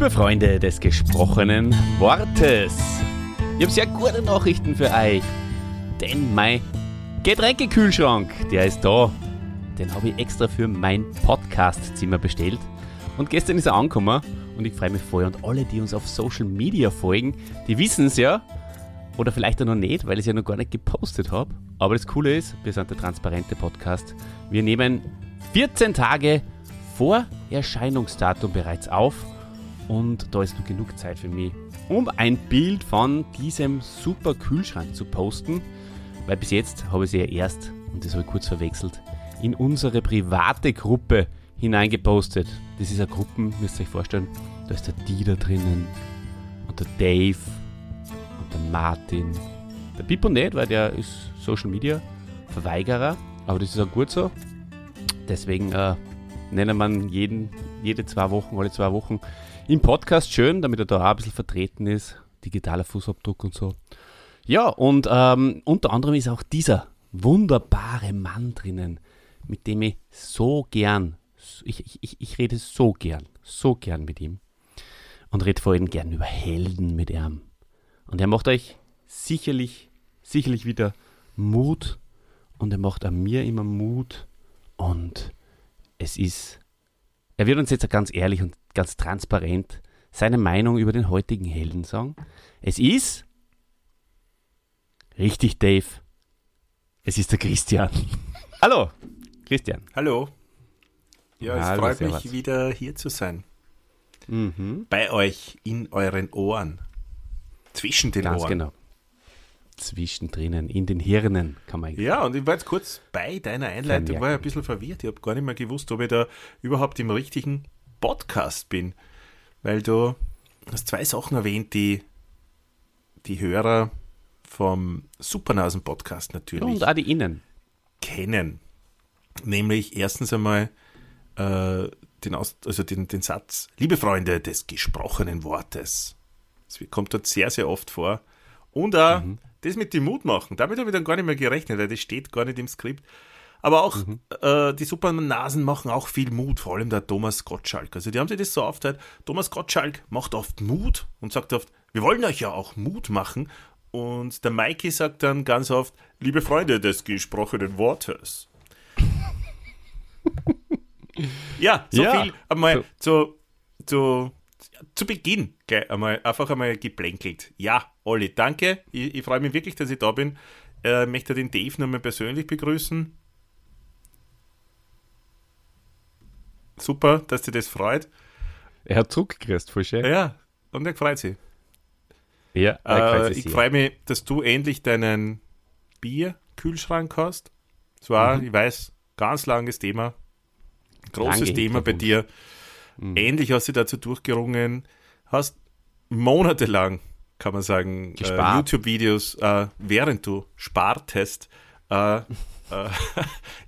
Liebe Freunde des gesprochenen Wortes, ich habe sehr gute Nachrichten für euch. Denn mein Getränkekühlschrank, der ist da. Den habe ich extra für mein Podcastzimmer bestellt. Und gestern ist er angekommen und ich freue mich voll. Und alle, die uns auf Social Media folgen, die wissen es ja. Oder vielleicht auch noch nicht, weil ich es ja noch gar nicht gepostet habe. Aber das Coole ist, wir sind der transparente Podcast. Wir nehmen 14 Tage vor Erscheinungsdatum bereits auf und da ist noch genug Zeit für mich, um ein Bild von diesem super Kühlschrank zu posten, weil bis jetzt habe ich sie ja erst, und das habe ich kurz verwechselt, in unsere private Gruppe hineingepostet. Das ist eine Gruppe, müsst ihr euch vorstellen, da ist der Dieter drinnen und der Dave und der Martin. Der Pippo nicht, weil der ist Social Media Verweigerer, aber das ist auch gut so. Deswegen äh, nennen man jeden, jede zwei Wochen, alle zwei Wochen im Podcast schön, damit er da auch ein bisschen vertreten ist. Digitaler Fußabdruck und so. Ja, und ähm, unter anderem ist auch dieser wunderbare Mann drinnen, mit dem ich so gern, ich, ich, ich rede so gern, so gern mit ihm. Und rede vor allem gern über Helden mit ihm. Und er macht euch sicherlich, sicherlich wieder Mut. Und er macht an mir immer Mut. Und es ist, er wird uns jetzt ganz ehrlich und ganz transparent seine Meinung über den heutigen Helden sagen. Es ist, richtig Dave, es ist der Christian. Hallo, Christian. Hallo. Ja, es Hallo, freut servus. mich wieder hier zu sein. Mhm, Bei euch, in euren Ohren. Zwischen den ganz Ohren. genau. Zwischendrin, in den Hirnen, kann man Ja, und ich war jetzt kurz bei deiner Einleitung, Vermerken. war ja ein bisschen verwirrt. Ich habe gar nicht mehr gewusst, ob ich da überhaupt im richtigen Podcast bin. Weil du hast zwei Sachen erwähnt, die die Hörer vom Supernasen-Podcast natürlich Und auch die Innen. kennen. Nämlich erstens einmal äh, den, Aus also den, den Satz, liebe Freunde des gesprochenen Wortes. Das kommt dort sehr, sehr oft vor. Und auch das mit dem Mut machen. Damit habe ich dann gar nicht mehr gerechnet, weil das steht gar nicht im Skript. Aber auch äh, die Supernasen machen auch viel Mut, vor allem der Thomas Gottschalk. Also die haben sich das so aufgeteilt. Thomas Gottschalk macht oft Mut und sagt oft, wir wollen euch ja auch Mut machen. Und der Mikey sagt dann ganz oft, liebe Freunde des gesprochenen Wortes. ja, so Ja. viel einmal zu, zu, zu Beginn gleich einmal, einfach einmal geplänkelt. Ja, Olli, danke. Ich, ich freue mich wirklich, dass ich da bin. Äh, möchte den Dave nochmal persönlich begrüßen. Super, dass dir das freut. Er hat zurückgekriegt, voll schön. Ja, und er freut sich. Ja, Äh, ich freue mich, dass du endlich deinen Bierkühlschrank hast. War, Mhm. ich weiß, ganz langes Thema. Großes Lange Thema bei dir. Mhm. Endlich hast du dazu durchgerungen. Hast monatelang, kann man sagen, äh. YouTube-Videos, äh, während du spartest, äh, äh,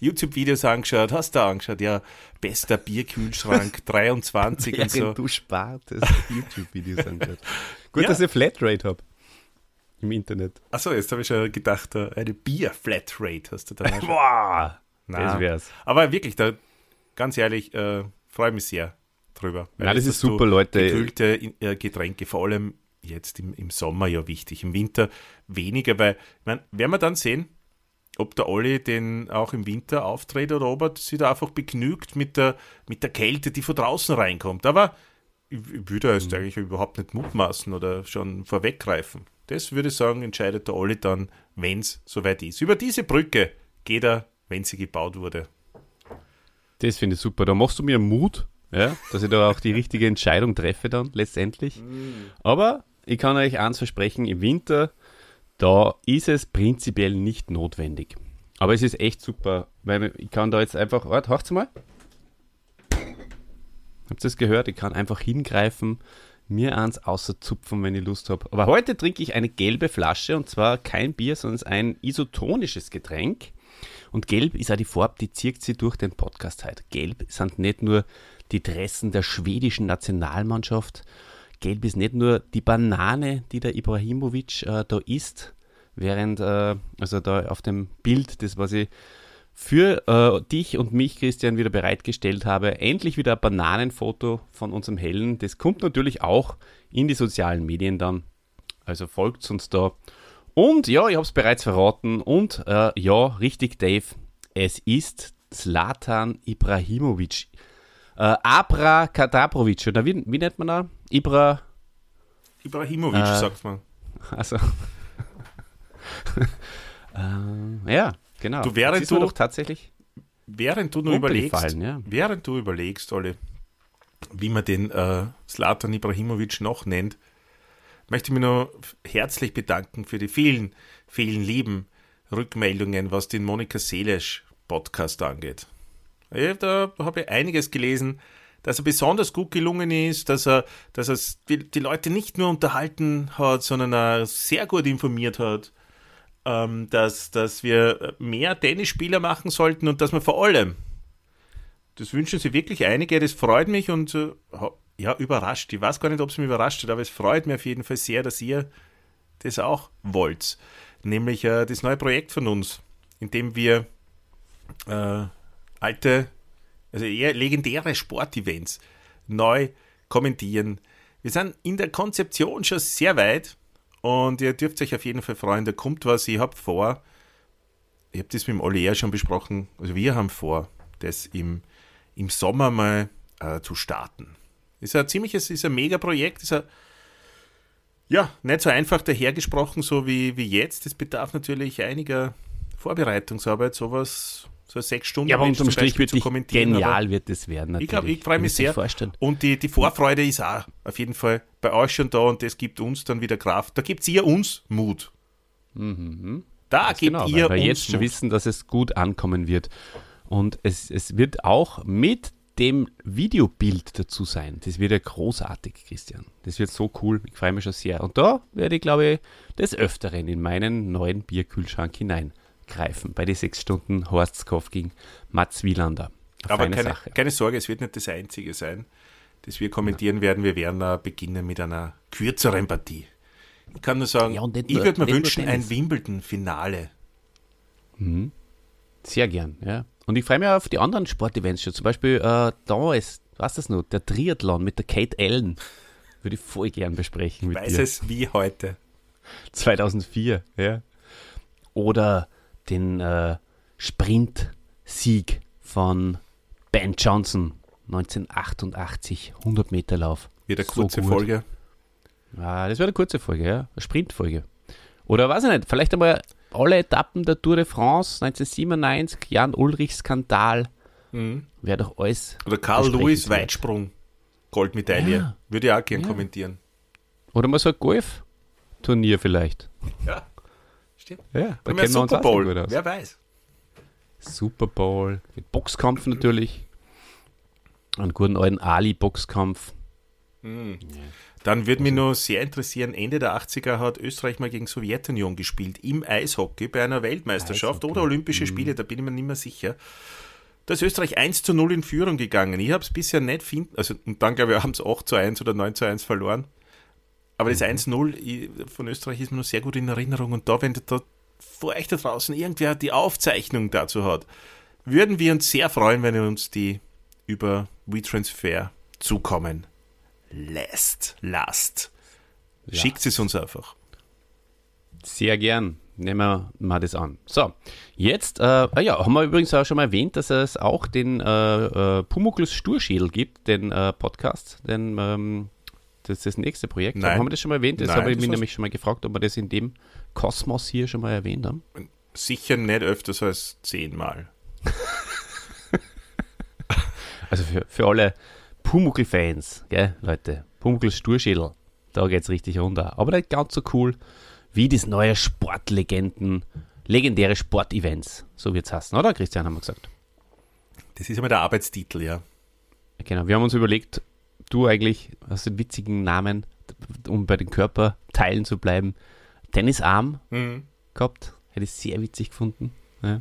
YouTube-Videos angeschaut, hast du angeschaut, ja, bester Bierkühlschrank 23 und so. Während du spartest, YouTube-Videos angeschaut. Gut, Ja. dass ich Flatrate habe. Im Internet. Achso, jetzt habe ich schon gedacht, äh, eine Bier-Flatrate hast du da. Boah! Na. Das wär's. Aber wirklich, da, ganz ehrlich, äh, freue mich sehr drüber. Weil Ja, das ist super, Leute. Gekühlte äh, Getränke, vor allem jetzt im, im Sommer ja wichtig, im Winter weniger, weil, ich mein, werden wir dann sehen, ob der Olli den auch im Winter auftritt oder ob er sich da einfach begnügt mit der, mit der Kälte, die von draußen reinkommt. Aber ich, ich würde Mhm. jetzt eigentlich überhaupt nicht mutmaßen oder schon vorweggreifen. Das würde ich sagen, entscheidet der Olli dann, wenn es soweit ist. Über diese Brücke geht er, wenn sie gebaut wurde. Das finde ich super. Da machst du mir Mut, ja, dass ich da auch die richtige Entscheidung treffe dann letztendlich. Aber ich kann euch eins versprechen, im Winter, da ist es prinzipiell nicht notwendig. Aber es ist echt super, weil ich kann da jetzt einfach, warte, hört's mal. Habt ihr das gehört? Ich kann einfach hingreifen, mir eins außerzupfen, wenn ich Lust habe. Aber heute trinke ich eine gelbe Flasche und zwar kein Bier, sondern ein isotonisches Getränk. Und gelb ist auch die Farbe, die zieht sie durch den Podcast heute. Gelb sind nicht nur die Dressen der schwedischen Nationalmannschaft. Gelb ist nicht nur die Banane, die der Ibrahimovic äh, da isst, während, äh, also da auf dem Bild, das was ich für äh, dich und mich, Christian, wieder bereitgestellt habe. Endlich wieder ein Bananenfoto von unserem Hellen. Das kommt natürlich auch in die sozialen Medien dann. Also folgt uns da. Und ja, ich habe es bereits verraten. Und äh, ja, richtig, Dave. Es ist Zlatan Ibrahimovic. Äh, Abra Kadabrovic, oder wie, wie nennt man da? Ibra. Ibrahimovic, äh, sagt man. Also. äh, ja, genau. Du, während du doch tatsächlich. Während du nur überlegst, ja. während du überlegst, Olli, wie man den äh, Zlatan Ibrahimovic noch nennt, möchte ich mich nur herzlich bedanken für die vielen, vielen lieben Rückmeldungen, was den Monika Seelesch Podcast angeht. Da habe ich einiges gelesen, dass er besonders gut gelungen ist, dass er, dass er die, Leute nicht nur unterhalten hat, sondern er sehr gut informiert hat, ähm, dass, dass wir mehr Tennisspieler machen sollten und dass wir vor allem, das wünschen sich wirklich einige, das freut mich und äh, ja, überrascht. Ich weiß gar nicht, ob es mich überrascht hat, aber es freut mich auf jeden Fall sehr, dass ihr das auch wollt. Nämlich äh, das neue Projekt von uns, in dem wir äh, alte, also eher legendäre Sportevents neu kommentieren. Wir sind in der Konzeption schon sehr weit und ihr dürft euch auf jeden Fall freuen, da kommt was. Ich habe vor, ich habe das mit dem Olli eher schon besprochen, also wir haben vor, das im, im Sommer mal äh, zu starten. Ist ein ziemliches, ist ein Megaprojekt, ist ein, ja, nicht so einfach dahergesprochen, so wie, wie jetzt. Das bedarf natürlich einiger Vorbereitungsarbeit, sowas so sechs Stunden ja, aber unterm Strich wird genial wird es werden. Natürlich. Ich ich freue mich sehr. Und die, die Vorfreude ist auch auf jeden Fall bei euch schon da und das gibt uns dann wieder Kraft. Da gibt ihr uns Mut. Mhm. Da Ganz gebt genau, ihr weil wir jetzt schon wissen, dass es gut ankommen wird. Und es, es wird auch mit dem Videobild dazu sein. Das wird ja großartig, Christian. Das wird so cool. Ich freue mich schon sehr. Und da werde ich, glaube ich, des Öfteren in meinen neuen Bierkühlschrank hinein greifen bei den sechs Stunden Horstskopf gegen Mats Wielander. Aber keine, keine, Sorge, es wird nicht das Einzige sein, das wir kommentieren ja. werden. Wir werden uh, beginnen mit einer kürzeren Partie. Ich kann nur sagen, ja, ich würde mir wünschen, ein Wimbledon-Finale. Mhm. Sehr gern, ja. Und ich freue mich auf die anderen Sportevents schon. Zum Beispiel, äh, da ist, was das noch, der Triathlon mit der Kate Allen. Würde ich voll gern besprechen mit Weiß dir. es wie heute. 2004, ja. Oder den äh, Sprint-Sieg von Ben Johnson 1988, 100 Meter Lauf. Wieder kurze so Folge. Ja, das wäre eine kurze Folge, ja. Eine Sprintfolge. Oder weiß ich nicht, vielleicht einmal alle Etappen der Tour de France 1997, Jan Ulrich Skandal. Mhm. Wäre doch alles. Oder Karl Lewis Weitsprung, Goldmedaille. Ja. Würde ich auch gerne ja. kommentieren. Oder mal so ein Golf-Turnier vielleicht. Ja. Stimmt. Ja, da kennen wir Super Bowl. Gut aus. Wer weiß. Super Bowl. Mit Boxkampf natürlich. Einen guten alten Ali-Boxkampf. Mhm. Ja. Dann würde mich nur sehr interessieren, Ende der 80er hat Österreich mal gegen Sowjetunion gespielt, im Eishockey bei einer Weltmeisterschaft Eishockey. oder Olympische mhm. Spiele, da bin ich mir nicht mehr sicher. Da ist Österreich 1 zu 0 in Führung gegangen. Ich habe es bisher nicht finden, also und dann glaube ich, haben es 8 zu 1 oder 9 zu 1 verloren. Aber das 1-0 mhm. von Österreich ist mir noch sehr gut in Erinnerung. Und da, wenn da vor euch da draußen irgendwer die Aufzeichnung dazu hat, würden wir uns sehr freuen, wenn ihr uns die über WeTransfer zukommen lässt. Lasst. Schickt es uns einfach. Sehr gern. Nehmen wir mal das an. So, jetzt, äh, ah ja, haben wir übrigens auch schon mal erwähnt, dass es auch den äh, äh, Pumuklus Sturschädel gibt, den äh, Podcast, den ähm, das ist das nächste Projekt. Nein. Haben wir das schon mal erwähnt? Das habe ich mich nämlich schon mal gefragt, ob wir das in dem Kosmos hier schon mal erwähnt haben. Sicher nicht öfters als zehnmal. also für, für alle Pumuckl-Fans, Leute, Pumuckl Sturschädel, da geht es richtig runter. Aber nicht ganz so cool wie das neue Sportlegenden, legendäre Sportevents, so wird es heißen, oder Christian, haben wir gesagt. Das ist immer der Arbeitstitel, ja. Genau, wir haben uns überlegt, du eigentlich hast einen witzigen Namen, um bei den Körperteilen zu bleiben. Tennisarm mhm. gehabt. Hätte ich sehr witzig gefunden. Ja.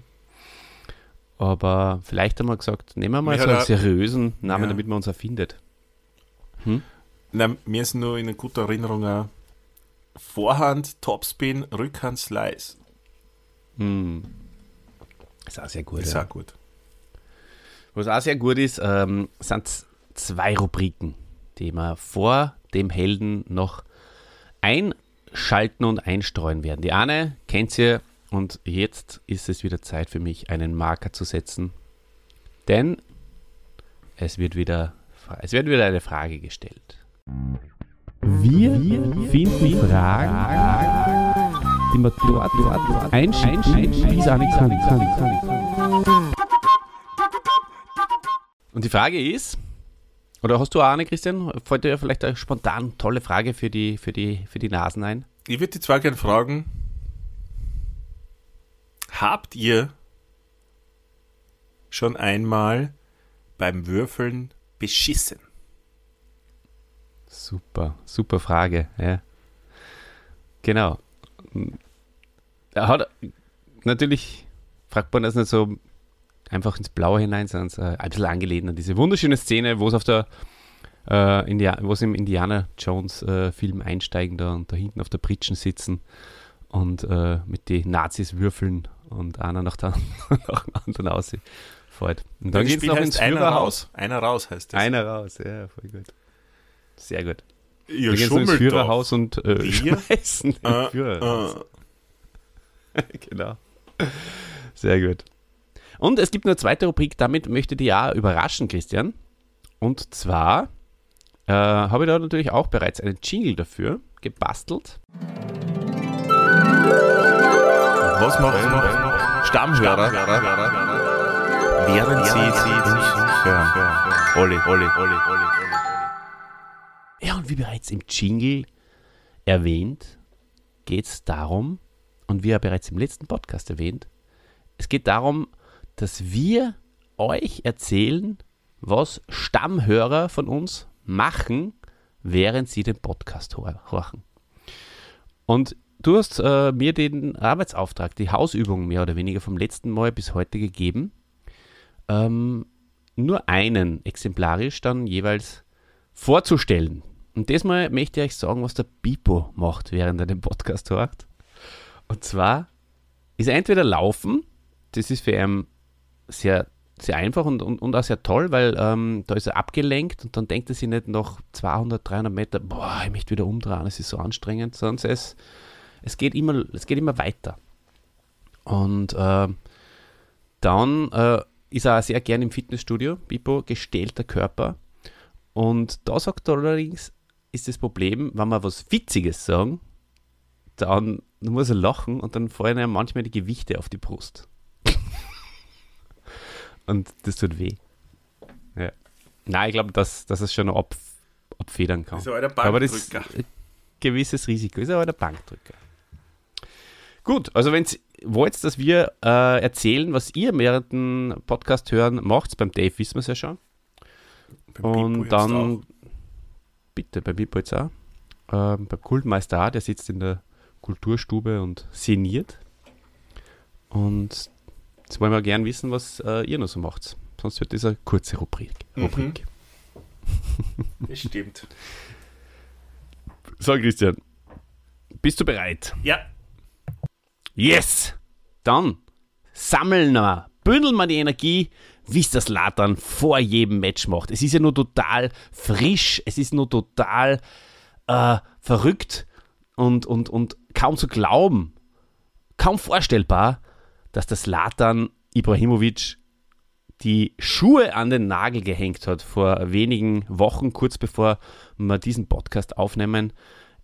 Aber vielleicht haben wir gesagt, nehmen wir mal mir so einen seriösen Namen, ja. damit man uns erfindet. Hm? Na, mir ist nur in guter Erinnerung ein Vorhand, Topspin, Rückhand, Slice. Hm. Ist auch sehr gut. Ist ja. auch gut. Was auch sehr gut ist, ähm, sind zwei Rubriken, die wir vor dem Helden noch einschalten und einstreuen werden. Die eine kennt ihr und jetzt ist es wieder Zeit für mich, einen Marker zu setzen, denn es wird wieder, es wird wieder eine Frage gestellt. Wir, finden Fragen, die man dort, dort einschicken, wie es kann. Und die Frage ist, oder hast du auch eine, Christian? Fällt dir vielleicht eine spontan tolle Frage für die, für die, für die Nasen ein? Ich würde die zwar gerne fragen, habt ihr schon einmal beim Würfeln beschissen? Super, super Frage. Ja. Genau. Hat natürlich fragt man das nicht so einfach ins Blaue hinein, sondern ein bisschen angelehnt an diese wunderschöne Szene, wo es auf der äh, India wo sie im Indiana Jones äh, Film einsteigen da und da hinten auf der Pritschen sitzen und äh, mit den Nazis würfeln und einer nach, der, nach dem anderen aussieht. Und dann Das geht es noch ins einer Führerhaus. raus. Einer raus heißt das. Einer raus, ja, voll gut. Sehr gut. Ihr Dann sie ins schummelt Führerhaus und äh, Wir? schmeißen den doch. Führer Äh, raus. äh, genau. Sehr gut. Und es gibt eine zweite Rubrik, damit möchte ich dich ja überraschen, Christian. Und zwar äh, habe ich da natürlich auch bereits einen Jingle dafür gebastelt. was macht noch Stammhörer, während sie uns hören? Olli, Olli, Olli, Olli, Olli. Ja, und wie bereits im Jingle erwähnt, geht es darum, und wie ja bereits im letzten Podcast erwähnt, es geht darum, dass wir euch erzählen, was Stammhörer von uns machen, während sie den Podcast hor- horchen. Und du hast äh, mir den Arbeitsauftrag, die Hausübung mehr oder weniger vom letzten Mal bis heute gegeben, ähm, nur einen exemplarisch dann jeweils vorzustellen. Und diesmal möchte ich euch sagen, was der Pipo macht, während er den Podcast hört. Und zwar ist er entweder laufen, das ist für ihn sehr, sehr einfach und, und, und auch sehr toll, weil ähm, da ist er abgelenkt und dann denkt er sich nicht nach 200, 300 Meter, boah, ich möchte wieder umdrehen, es ist so anstrengend, sondern es, es, geht, immer, es geht immer weiter. Und äh, dann äh, ist er auch sehr gern im Fitnessstudio, Pipo, gestählter Körper. Und da sagt er allerdings, ist das Problem, wenn wir was Witziges sagen, dann muss er lachen und dann fallen ihm manchmal die Gewichte auf die Brust. und das tut weh. Ja. Nein, ich glaube, dass, dass es schon noch ab, abfedern kann. Ist ein alter Aber das ist Bankdrücker. ein gewisses Risiko. Ist aber der Bankdrücker. Gut, also wenn ihr wollt, dass wir äh, erzählen, was ihr während dem Podcast hören macht, beim Dave wissen wir es ja schon. Beim Und dann, bitte, bei Bipo jetzt auch. Ähm, beim Kultmeister auch, der sitzt in der Kulturstube und sinniert. Und jetzt wollen wir gern wissen, was äh, ihr noch so macht. Sonst wird das eine kurze Rubrik. Mhm. Rubrik. Das stimmt. So, Christian, bist du bereit? Ja, Yes! Dann sammeln wir, bündeln wir die Energie, wie es das Latern vor jedem Match macht. Es ist ja nur total frisch, es ist nur total äh, verrückt und, und, und kaum zu glauben, kaum vorstellbar, dass das Latan Ibrahimovic die Schuhe an den Nagel gehängt hat vor wenigen Wochen, kurz bevor wir diesen Podcast aufnehmen.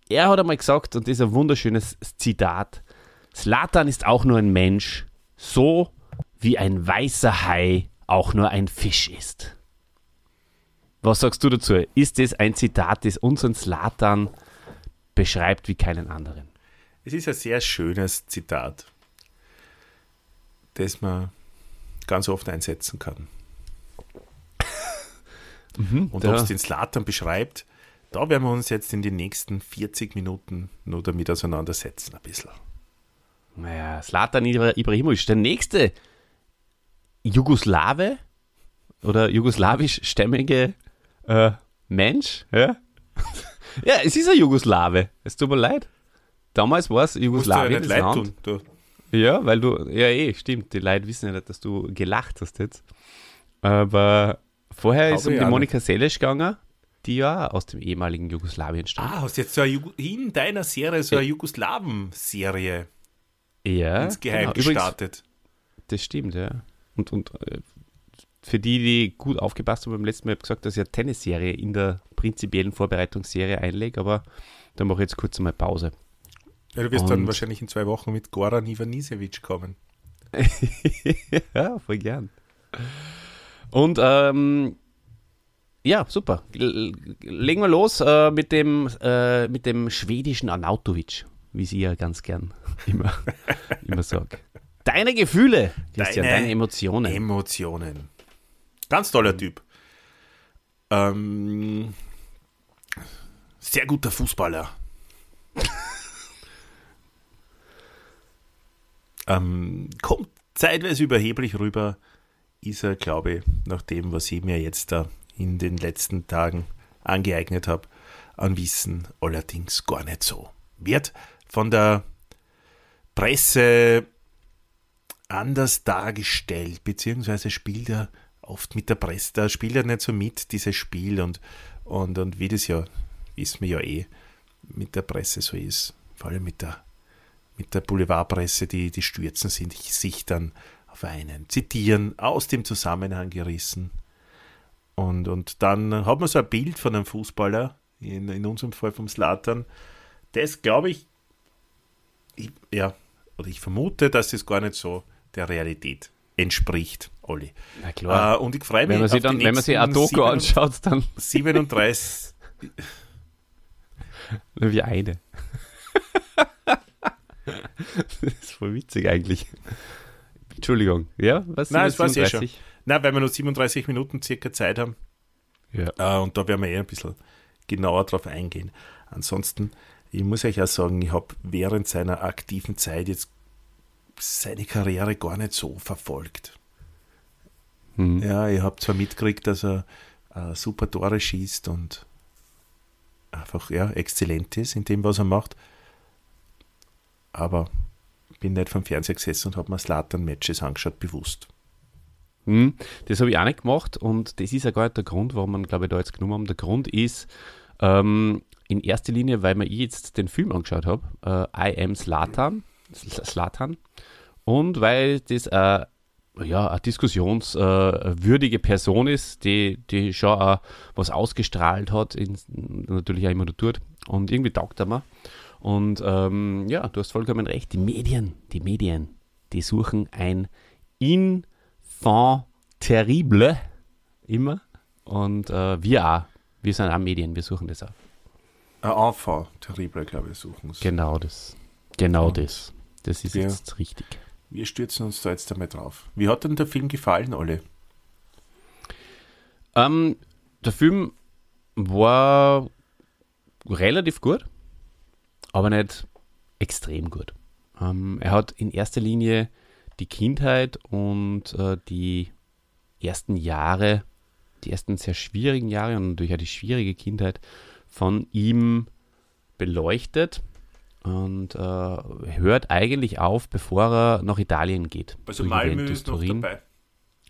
Er hat einmal gesagt, und das ist ein wunderschönes Zitat, Slatan ist auch nur ein Mensch, so wie ein weißer Hai auch nur ein Fisch ist. Was sagst du dazu? Ist das ein Zitat, das unseren Slatan beschreibt wie keinen anderen? es ist ein sehr schönes Zitat, das man ganz oft einsetzen kann. Und da- ob es den Slatan beschreibt, da werden wir uns jetzt in den nächsten 40 Minuten nur damit auseinandersetzen, ein bisschen. Naja, Slatan Ibrahimovic, der nächste Jugoslawe oder jugoslawisch-stämmige äh, Mensch. Ja? ja, es ist ein Jugoslawe. Es tut mir leid. Damals war es ja Jugoslawien, nicht das leid Land. tun. Ja, weil du, ja eh, stimmt, die Leute wissen ja nicht, dass du gelacht hast jetzt. Aber vorher ist um die Monika Seles gegangen, die ja aus dem ehemaligen Jugoslawien stammt. Ah, hast jetzt so eine, in deiner Serie so eine Jugoslawen-Serie ja, insgeheim genau. gestartet. Übrigens, das stimmt, ja. Und, und äh, für die, die gut aufgepasst haben beim letzten Mal, habe ich gesagt, dass ich eine Tennisserie in der prinzipiellen Vorbereitungsserie einlege, aber da mache ich jetzt kurz mal Pause. Ja, du wirst und dann wahrscheinlich in zwei Wochen mit Goran Ivanisevic kommen. ja, voll gern. Und ähm, ja, super. Legen wir los äh, mit, dem, äh, mit dem schwedischen Arnautovic, wie sie ja ganz gern immer, immer sagt. Deine Gefühle, Christian, deine, deine Emotionen. Emotionen. Ganz toller Typ. Ähm, sehr guter Fußballer. Ähm, kommt zeitweise überheblich rüber, ist er, glaube ich, nach dem, was ich mir jetzt da in den letzten Tagen angeeignet habe, an Wissen allerdings gar nicht so. Wird von der Presse anders dargestellt, beziehungsweise spielt er oft mit der Presse, da spielt er nicht so mit, dieses Spiel und, und, und wie das ja, wissen wir ja eh, mit der Presse so ist, vor allem mit der, mit der Boulevardpresse, die, die stürzen sind, sich dann auf einen zitieren, aus dem Zusammenhang gerissen. Und, und dann hat man so ein Bild von einem Fußballer, in, in unserem Fall vom Slatan, das glaube ich, ich, ja, oder ich vermute, dass das gar nicht so der Realität entspricht, Olli. Na klar. Äh, und ich freue mich, wenn man sich, dann, wenn man sich Doku anschaut, dann 37. Nur wie eine. Das ist voll witzig eigentlich. Entschuldigung, ja? Was Nein, es war sehr schon. Nein, weil wir nur 37 Minuten circa Zeit haben. Ja. Äh, und da werden wir eher ein bisschen genauer drauf eingehen. Ansonsten, ich muss euch auch sagen, ich habe während seiner aktiven Zeit jetzt seine Karriere gar nicht so verfolgt. Mhm. Ja, ich habe zwar mitgekriegt, dass er äh, super Tore schießt und einfach ja, exzellent ist in dem, was er macht. Aber bin nicht vom Fernseher gesessen und habe mir Slatan-Matches angeschaut, bewusst. Hm, das habe ich auch nicht gemacht und das ist ja gar nicht der Grund, warum man, glaube ich, da jetzt genommen haben. Der Grund ist ähm, in erster Linie, weil mir jetzt den Film angeschaut habe, äh, I Am Slatan, Slatan und weil das äh, ja, eine diskussionswürdige äh, Person ist, die, die schon auch was ausgestrahlt hat, in, natürlich auch immer noch tut. Und irgendwie taugt er mir. Und ähm, ja, du hast vollkommen recht. Die Medien, die Medien, die suchen ein Infant terrible immer. Und äh, wir auch. Wir sind auch Medien, wir suchen das auch. Ein Enfant terrible, glaube ich, suchen es. Genau das. Genau Und das. Das ist wir, jetzt richtig. Wir stürzen uns da jetzt einmal drauf. Wie hat denn der Film gefallen, Olle? Ähm, der Film war relativ gut aber nicht extrem gut. Ähm, er hat in erster Linie die Kindheit und äh, die ersten Jahre, die ersten sehr schwierigen Jahre und natürlich auch die schwierige Kindheit von ihm beleuchtet und äh, hört eigentlich auf, bevor er nach Italien geht. Also Malmö Juventus, ist noch Turin. dabei.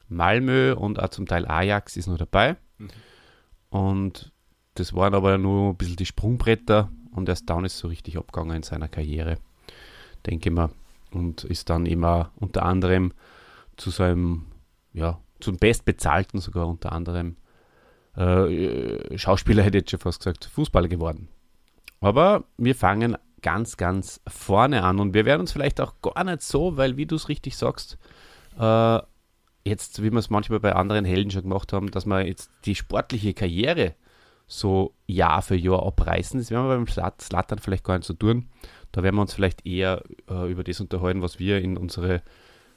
Malmö und auch zum Teil Ajax ist noch dabei. Mhm. Und das waren aber nur ein bisschen die Sprungbretter und erst dann ist so richtig abgegangen in seiner Karriere, denke ich mal. Und ist dann immer unter anderem zu seinem, ja, zum bestbezahlten sogar unter anderem äh, Schauspieler, hätte ich jetzt schon fast gesagt, Fußballer geworden. Aber wir fangen ganz, ganz vorne an und wir werden uns vielleicht auch gar nicht so, weil wie du es richtig sagst, äh, jetzt, wie wir es manchmal bei anderen Helden schon gemacht haben, dass wir jetzt die sportliche Karriere so Jahr für Jahr abreißen. Das werden wir beim Slattern vielleicht gar nicht so tun. Da werden wir uns vielleicht eher äh, über das unterhalten, was wir in unsere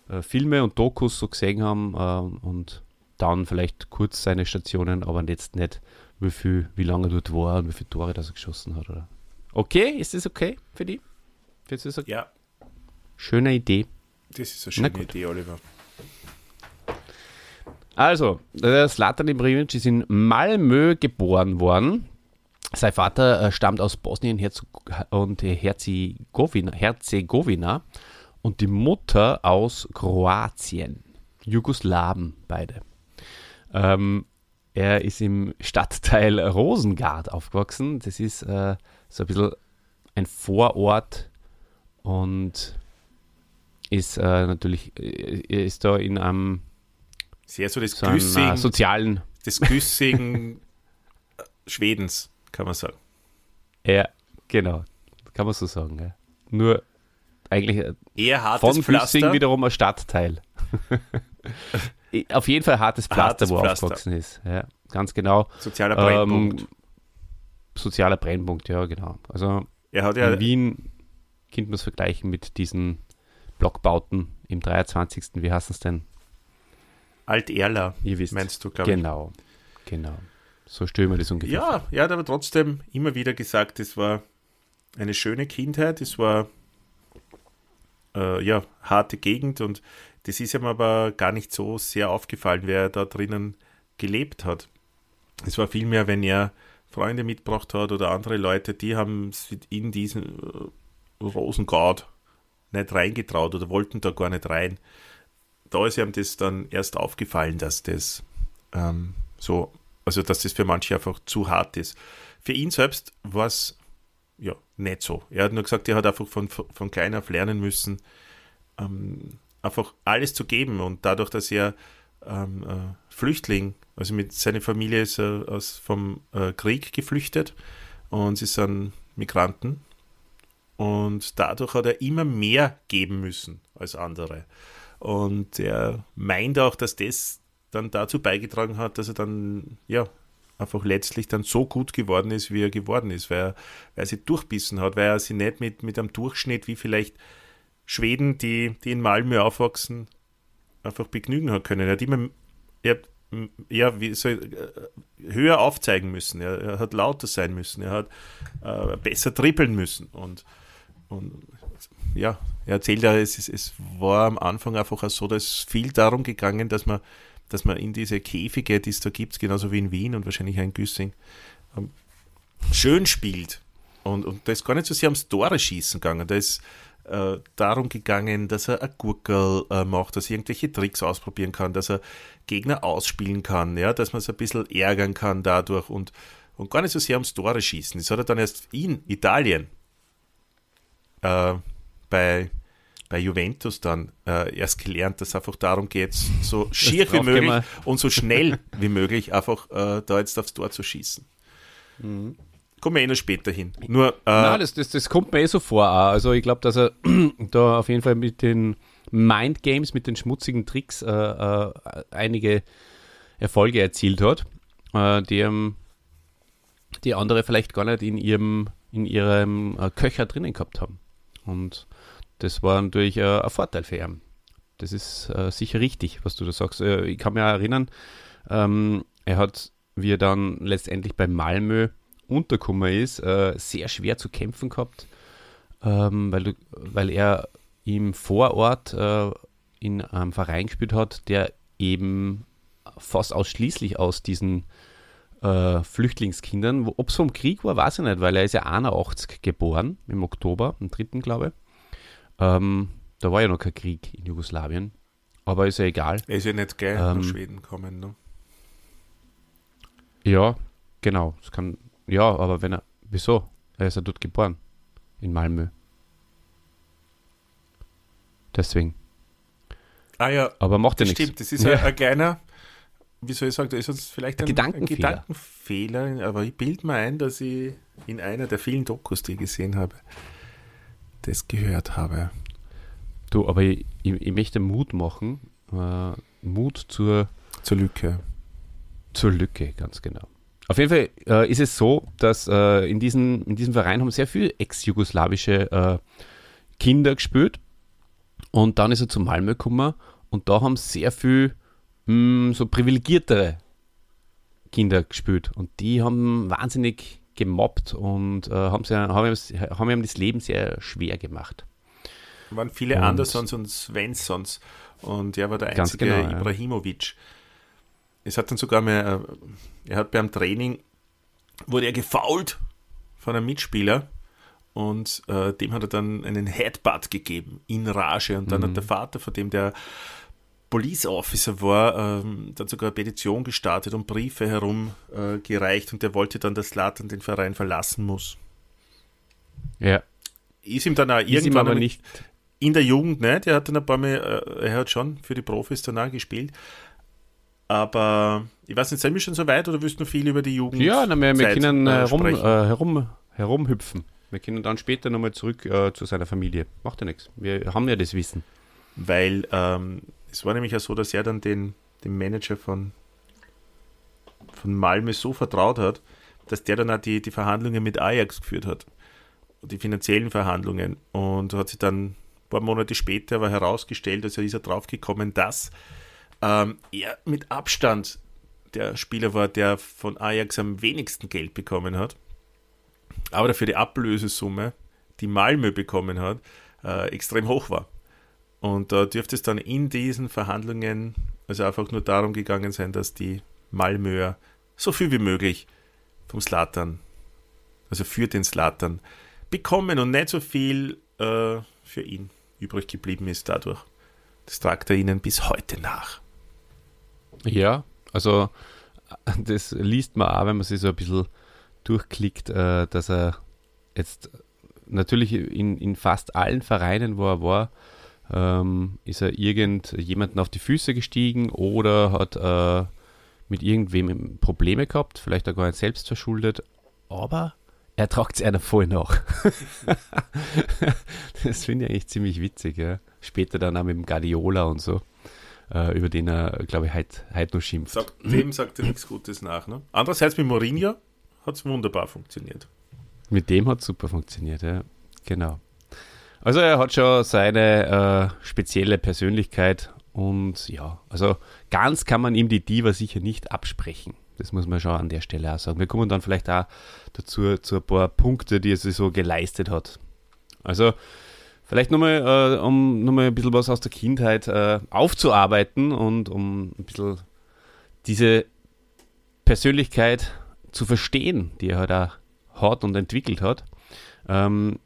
äh, Filme und Dokus so gesehen haben äh, und dann vielleicht kurz seine Stationen, aber jetzt nicht, wie, viel, wie lange er dort war und wie viele Tore das er geschossen hat. Oder? Okay, ist das okay für die? Findest du das okay? Ja. Schöne Idee. Das ist eine schöne Idee, Oliver. Also, Slatan Ibrahimovic ist in Malmö geboren worden. Sein Vater äh, stammt aus Bosnien und Herzegowina, Herzegowina und die Mutter aus Kroatien. Jugoslawen beide. Ähm, er ist im Stadtteil Rosengard aufgewachsen. Das ist äh, so ein bisschen ein Vorort und ist äh, natürlich, äh, ist da in einem sehr so des so einem, Güssigen, äh, sozialen, des Güssigen Schwedens, kann man sagen. ja, genau, kann man so sagen. Ja. Nur eigentlich äh, Eher hartes von Güssing Pflaster. wiederum ein Stadtteil. Auf jeden Fall hartes Pflaster, Hartes wo er Pflaster. aufgewachsen ist. Ja, ganz genau. Sozialer Brennpunkt. Ähm, sozialer Brennpunkt, ja, genau. Also ja in Wien könnte man es vergleichen mit diesen Blockbauten im 23. Wie heißt es denn? Alt-Erler, meinst du, glaube ich. Genau, genau. So stellen wir das ungefähr. Ja, er hat aber trotzdem immer wieder gesagt, es war eine schöne Kindheit, es war äh, ja, harte Gegend und das ist ihm aber gar nicht so sehr aufgefallen, wer da drinnen gelebt hat. Es war vielmehr, wenn er Freunde mitgebracht hat oder andere Leute, die haben in diesen äh, Rosengard nicht reingetraut oder wollten da gar nicht rein. Da ist ihm das dann erst aufgefallen, dass das ähm, so, also dass das für manche einfach zu hart ist. Für ihn selbst war es ja nicht so. Er hat nur gesagt, er hat einfach von, von klein auf lernen müssen, ähm, einfach alles zu geben und dadurch, dass er ähm, äh, Flüchtling, also mit seiner Familie ist er aus, vom äh, Krieg geflüchtet und sie sind Migranten und dadurch hat er immer mehr geben müssen als andere. Und er meint auch, dass das dann dazu beigetragen hat, dass er dann, ja, einfach letztlich dann so gut geworden ist, wie er geworden ist, weil er, weil er sich durchbissen hat, weil er sich nicht mit, mit einem Durchschnitt wie vielleicht Schweden, die, die in Malmö aufwachsen, einfach begnügen hat können. Er hat immer er ja, wie soll, äh, höher aufzeigen müssen, er, er, hat lauter sein müssen, er hat äh, besser trippeln müssen. Und, und ja, er erzählt ja, es, es war am Anfang einfach auch so, dass viel darum gegangen, dass man, dass man in diese Käfige, die es da gibt, genauso wie in Wien und wahrscheinlich auch in Güssing, ähm, schön spielt. Und, und da ist gar nicht so sehr ums Tore schießen gegangen. Da ist äh, darum gegangen, dass er ein Gurkel äh, macht, dass er irgendwelche Tricks ausprobieren kann, dass er Gegner ausspielen kann, ja, dass man es ein bisschen ärgern kann dadurch und, und gar nicht so sehr ums Tore schießen. Das hat er dann erst in Italien äh, bei, bei Juventus dann äh, erst gelernt, dass es einfach darum geht, so schier wie möglich wir. und so schnell wie möglich einfach äh, da jetzt aufs Tor zu schießen. Kommen wir eh noch später hin. Nur, äh, Nein, das, das, das kommt mir eh so vor. Auch. Also ich glaube, dass er da auf jeden Fall mit den Mind Games, mit den schmutzigen Tricks äh, äh, einige Erfolge erzielt hat, äh, die, ähm, die andere vielleicht gar nicht in ihrem, in ihrem äh, Köcher drinnen gehabt haben. Und das war natürlich äh, ein Vorteil für ihn. Das ist äh, sicher richtig, was du da sagst. Äh, ich kann mich auch erinnern, ähm, er hat, wie er dann letztendlich bei Malmö untergekommen ist, äh, sehr schwer zu kämpfen gehabt, ähm, weil, du, weil er im Vorort äh, in einem Verein gespielt hat, der eben fast ausschließlich aus diesen äh, Flüchtlingskindern, ob es vom Krieg war, weiß ich nicht, weil er ist ja 81 geboren, im Oktober, am 3. glaube ich. Ähm, da war ja noch kein Krieg in Jugoslawien, aber ist ja egal. er ist ja nicht gleich Ähm, nach Schweden gekommen. Ne? Ja, genau. Das kann, ja, aber wenn er, wieso? Er ist ja dort geboren, in Malmö. Deswegen. Ah ja, Aber macht ja das nichts. stimmt. Das ist Ja. ein, ein kleiner, wie soll ich sagen, da ist uns vielleicht ein, Gedankenfehler. ein Gedankenfehler, aber ich bilde mir ein, dass ich in einer der vielen Dokus, die ich gesehen habe, das gehört habe. Du, aber ich, ich, ich möchte Mut machen. Äh, Mut zur, Zur Lücke. zur Lücke, ganz genau. Auf jeden Fall äh, ist es so, dass äh, in, diesen, in diesem Verein haben sehr viele ex-jugoslawische äh, Kinder gespielt. Und dann ist er zu Malmö gekommen und da haben sehr viel mh, so privilegiertere Kinder gespielt. Und die haben wahnsinnig gemobbt und äh, haben, sie, haben, ihm- haben ihm das Leben sehr schwer gemacht. Da waren viele Und- Andersons und Svenssons und er war der einzige genau, ja. Ibrahimovic. Es hat dann sogar mal, äh, er hat beim Training, wurde er gefault von einem Mitspieler und äh, dem hat er dann einen Headbutt gegeben in Rage und dann mhm. hat der Vater, von dem der Police Officer war, ähm, dann sogar eine Petition gestartet und Briefe herumgereicht äh, und der wollte dann, dass Slatan den Verein verlassen muss. Ja. Ist ihm dann auch ist irgendwann aber nicht in der Jugend nicht. Er hat dann ein paar Mal, äh, er hat schon für die Profis danach gespielt. Aber ich weiß nicht, sind wir schon so weit oder willst du noch viel über die Jugend? Ja, na, wir, wir können äh, herum, äh, herum, herumhüpfen. Wir können dann später nochmal zurück äh, zu seiner Familie. Macht ja nichts. Wir haben ja das Wissen. Weil ähm, es war nämlich ja so, dass er dann den, den Manager von, von Malmö so vertraut hat, dass der dann auch die, die Verhandlungen mit Ajax geführt hat. Die finanziellen Verhandlungen. Und hat sich dann ein paar Monate später aber herausgestellt, also ist er draufgekommen, dass ähm, er mit Abstand der Spieler war, der von Ajax am wenigsten Geld bekommen hat. Aber dafür die Ablösesumme, die Malmö bekommen hat, äh, extrem hoch war. Und da dürfte es dann in diesen Verhandlungen also einfach nur darum gegangen sein, dass die Malmöer so viel wie möglich vom Slatan, also für den Slatan, bekommen und nicht so viel äh, für ihn übrig geblieben ist dadurch. Das tragt er ihnen bis heute nach. Ja, also das liest man auch, wenn man sich so ein bisschen durchklickt, äh, dass er jetzt natürlich in, in fast allen Vereinen, wo er war, ähm, ist er irgendjemanden auf die Füße gestiegen oder hat äh, mit irgendwem Probleme gehabt, vielleicht auch gar nicht selbst verschuldet, aber er tragt es einer voll nach. das finde ich eigentlich ziemlich witzig. Ja. Später dann auch mit dem Guardiola und so, äh, über den er, glaube ich, heute heut noch schimpft. Sagt, dem sagt er nichts Gutes nach. Ne? Andererseits mit Mourinho hat es wunderbar funktioniert. Mit dem hat es super funktioniert, ja. Genau. Also er hat schon seine äh, spezielle Persönlichkeit und ja, also ganz kann man ihm die Diva sicher nicht absprechen. Das muss man schon an der Stelle auch sagen. Wir kommen dann vielleicht auch dazu zu ein paar Punkte, die er sich so geleistet hat. Also vielleicht nochmal, äh, um nochmal ein bisschen was aus der Kindheit äh, aufzuarbeiten und um ein bisschen diese Persönlichkeit zu verstehen, die er halt auch hat und entwickelt hat. Ähm,